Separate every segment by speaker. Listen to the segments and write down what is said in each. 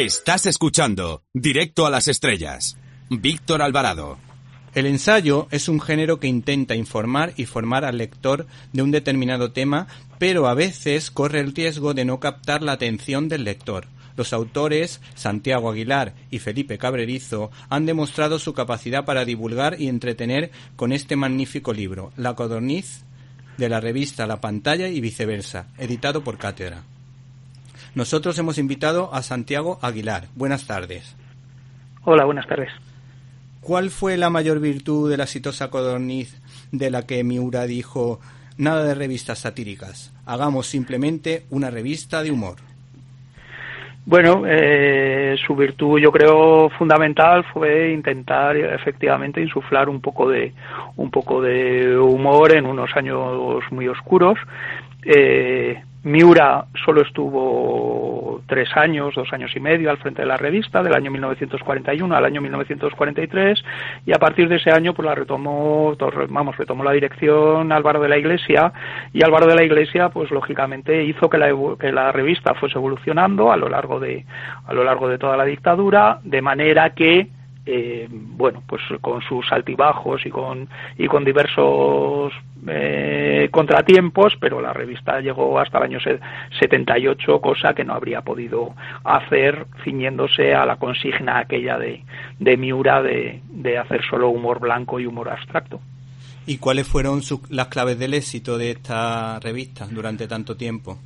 Speaker 1: Estás escuchando Directo a las Estrellas. Víctor Alvarado.
Speaker 2: El ensayo es un género que intenta informar y formar al lector de un determinado tema, pero a veces corre el riesgo de no captar la atención del lector. Los autores, Santiago Aguilar y Felipe Cabrerizo, han demostrado su capacidad para divulgar y entretener con este magnífico libro, La Codorniz, de la revista La Pantalla y viceversa, editado por Cátedra. Nosotros hemos invitado a Santiago Aguilar. Buenas tardes.
Speaker 3: Hola, buenas tardes.
Speaker 2: ¿Cuál fue la mayor virtud de la exitosa Codorniz de la que Miura dijo nada de revistas satíricas, hagamos simplemente una revista de humor?
Speaker 3: Bueno, eh, su virtud yo creo fundamental fue intentar efectivamente insuflar un poco de un poco de humor en unos años muy oscuros. Eh, Miura solo estuvo tres años, dos años y medio al frente de la revista, del año 1941 al año 1943, y a partir de ese año pues la retomó, vamos, retomó la dirección Álvaro de la Iglesia, y Álvaro de la Iglesia pues lógicamente hizo que la, que la revista fuese evolucionando a lo largo de a lo largo de toda la dictadura, de manera que eh, bueno, pues con sus altibajos y con, y con diversos eh, contratiempos, pero la revista llegó hasta el año 78, cosa que no habría podido hacer ciñéndose a la consigna aquella de, de Miura de, de hacer solo humor blanco y humor abstracto.
Speaker 2: ¿Y cuáles fueron las claves del éxito de esta revista durante tanto tiempo?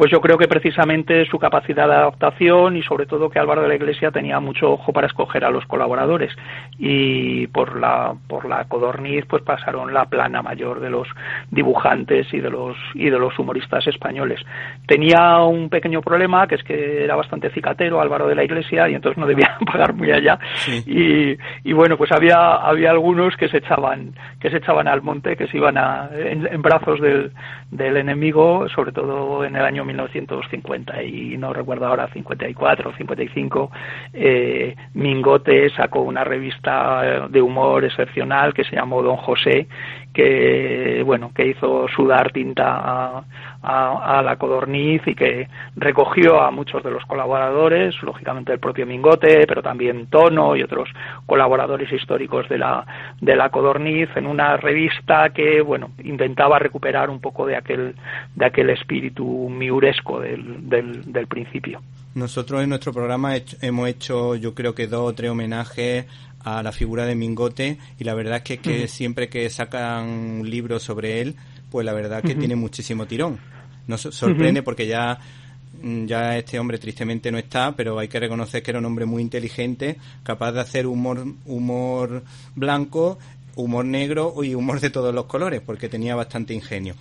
Speaker 3: Pues yo creo que precisamente su capacidad de adaptación y sobre todo que Álvaro de la Iglesia tenía mucho ojo para escoger a los colaboradores. Y por la por la codorniz pues pasaron la plana mayor de los dibujantes y de los y de los humoristas españoles. Tenía un pequeño problema que es que era bastante cicatero Álvaro de la Iglesia y entonces no debía pagar muy allá. Y, y, bueno pues había había algunos que se echaban que se echaban al monte que se iban a, en, brazos del, del enemigo sobre todo en el año 1950 y no recuerdo ahora 54 o 55 eh, Mingote sacó una revista de humor excepcional que se llamó Don José que bueno que hizo sudar tinta a, la codorniz y que recogió a muchos de los colaboradores lógicamente el propio Mingote pero también Tono y otros colaboradores históricos de la de la codorniz en una revista que bueno intentaba recuperar un poco de aquel de aquel espíritu miuresco del, del, del principio.
Speaker 2: Nosotros en nuestro programa hemos hecho yo creo que dos o tres homenajes a la figura de Mingote y la verdad es que, siempre que sacan un libro sobre él, pues la verdad que tiene muchísimo tirón. Nos sorprende porque ya ya este hombre tristemente no está, pero hay que reconocer que era un hombre muy inteligente, capaz de hacer humor humor blanco, humor negro y humor de todos los colores, porque tenía bastante ingenio.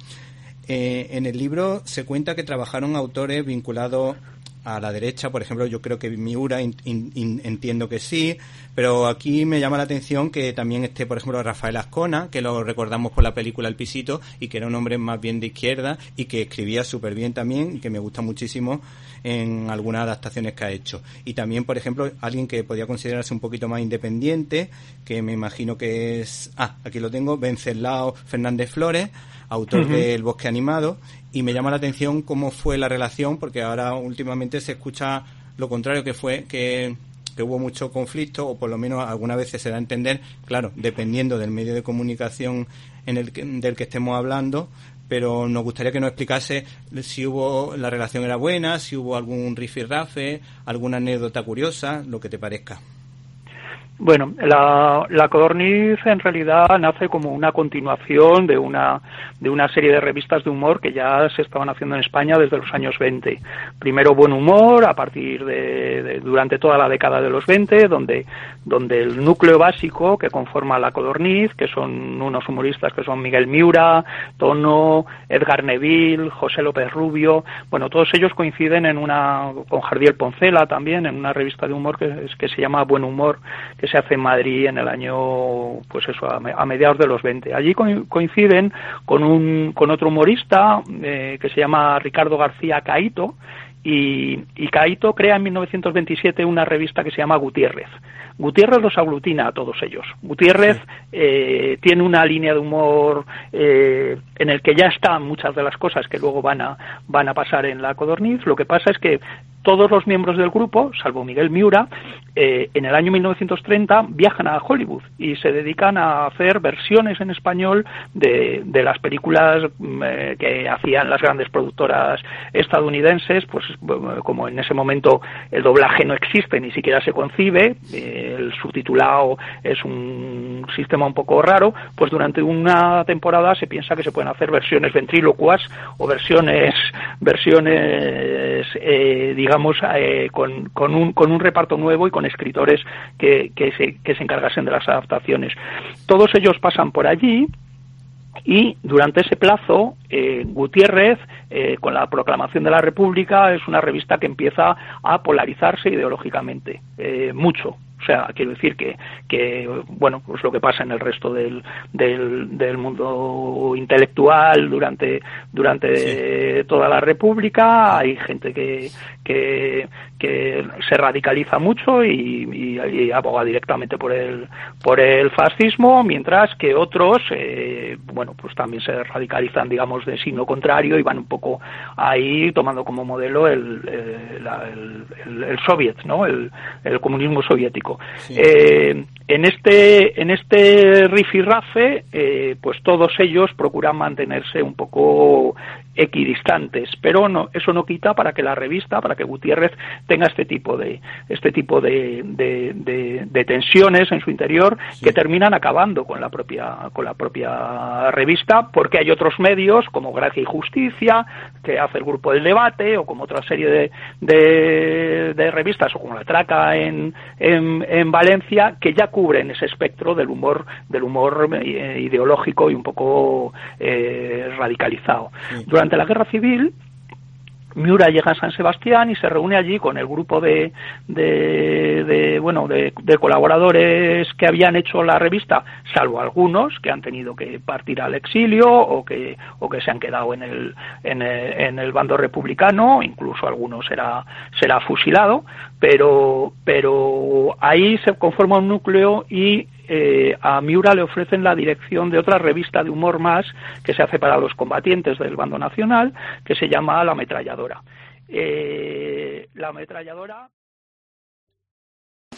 Speaker 2: Eh, en el libro se cuenta que trabajaron autores vinculados a la derecha, por ejemplo, yo creo que Miura entiendo que sí, pero aquí me llama la atención que también esté, por ejemplo, Rafael Ascona, que lo recordamos por la película El Pisito, y que era un hombre más bien de izquierda y que escribía súper bien también y que me gusta muchísimo en algunas adaptaciones que ha hecho. Y también, por ejemplo, alguien que podía considerarse un poquito más independiente, que me imagino que es, ah, aquí lo tengo, Venceslao Fernández Flores, autor del Bosque Animado, y me llama la atención cómo fue la relación, porque ahora últimamente se escucha lo contrario, que fue que, hubo mucho conflicto, o por lo menos algunas veces se da a entender, claro, dependiendo del medio de comunicación en el del que estemos hablando, pero nos gustaría que nos explicase si hubo la relación era buena, si hubo algún rifirrafe, alguna anécdota curiosa, lo que te parezca.
Speaker 3: Bueno, la, la, codorniz en realidad nace como una continuación de una, de una serie de revistas de humor que ya se estaban haciendo en España desde los años 20. Primero Buen Humor, a partir de, durante toda la década de los 20, donde, donde el núcleo básico que conforma la codorniz, que son unos humoristas que son Miguel Miura, Tono, Edgar Neville, José López Rubio, bueno, todos ellos coinciden en una, con Jardiel Poncela también, en una revista de humor que, que se llama Buen Humor, que se hace en Madrid en el año, pues eso, a mediados de los 20. Allí coinciden con, un, con otro humorista eh, que se llama Ricardo García Caito, y, y Caito crea en 1927 una revista que se llama Gutiérrez. Gutiérrez los aglutina a todos ellos. Gutiérrez eh, tiene una línea de humor eh, en el que ya están muchas de las cosas que luego van a, van a pasar en la codorniz. Lo que pasa es que todos los miembros del grupo, salvo Miguel Miura, eh, en el año 1930 viajan a Hollywood y se dedican a hacer versiones en español de, de las películas mm, eh, que hacían las grandes productoras estadounidenses, pues como en ese momento el doblaje no existe, ni siquiera se concibe, eh, el subtitulado es un sistema un poco raro, pues durante una temporada se piensa que se pueden hacer versiones ventrílocuas o versiones versiones digamos con, con, un, con un reparto nuevo y con escritores que, que, se, que se encargasen de las adaptaciones. Todos ellos pasan por allí y durante ese plazo, eh, Gutiérrez, eh, con la proclamación de la República, es una revista que empieza a polarizarse ideológicamente, eh, mucho, o sea, quiero decir que, que, bueno, pues lo que pasa en el resto del, del, del mundo intelectual durante, durante toda la República, hay gente que, que, que se radicaliza mucho y, y, aboga directamente por el, por el fascismo, mientras que otros, eh, bueno, pues también se radicalizan, digamos, de signo contrario y van un poco ahí tomando como modelo el, el, el, el soviet, ¿no? El, el comunismo soviético. Eh, en este en este rifirrafe, eh, pues todos ellos procuran mantenerse un poco equidistantes, pero no, eso no quita para que la revista, para que Gutiérrez tenga este tipo de este tipo de, de, tensiones en su interior que terminan acabando con la propia con la propia revista, porque hay otros medios como Gracia y Justicia que hace el grupo del debate o como otra serie de, de, revistas o como la Traca en, en, en, Valencia que ya cubren ese espectro del humor del humor eh, ideológico y un poco eh, radicalizado. Durante durante la Guerra Civil, Miura llega a San Sebastián y se reúne allí con el grupo de, de, bueno de, colaboradores que habían hecho la revista, salvo algunos que han tenido que partir al exilio o que o que se han quedado en el en el, en el bando republicano, incluso algunos será será fusilado, pero pero ahí se conforma un núcleo y eh, a Miura le ofrecen la dirección de otra revista de humor más que se hace para los combatientes del bando nacional, que se llama La Ametralladora. Eh, la Ametralladora.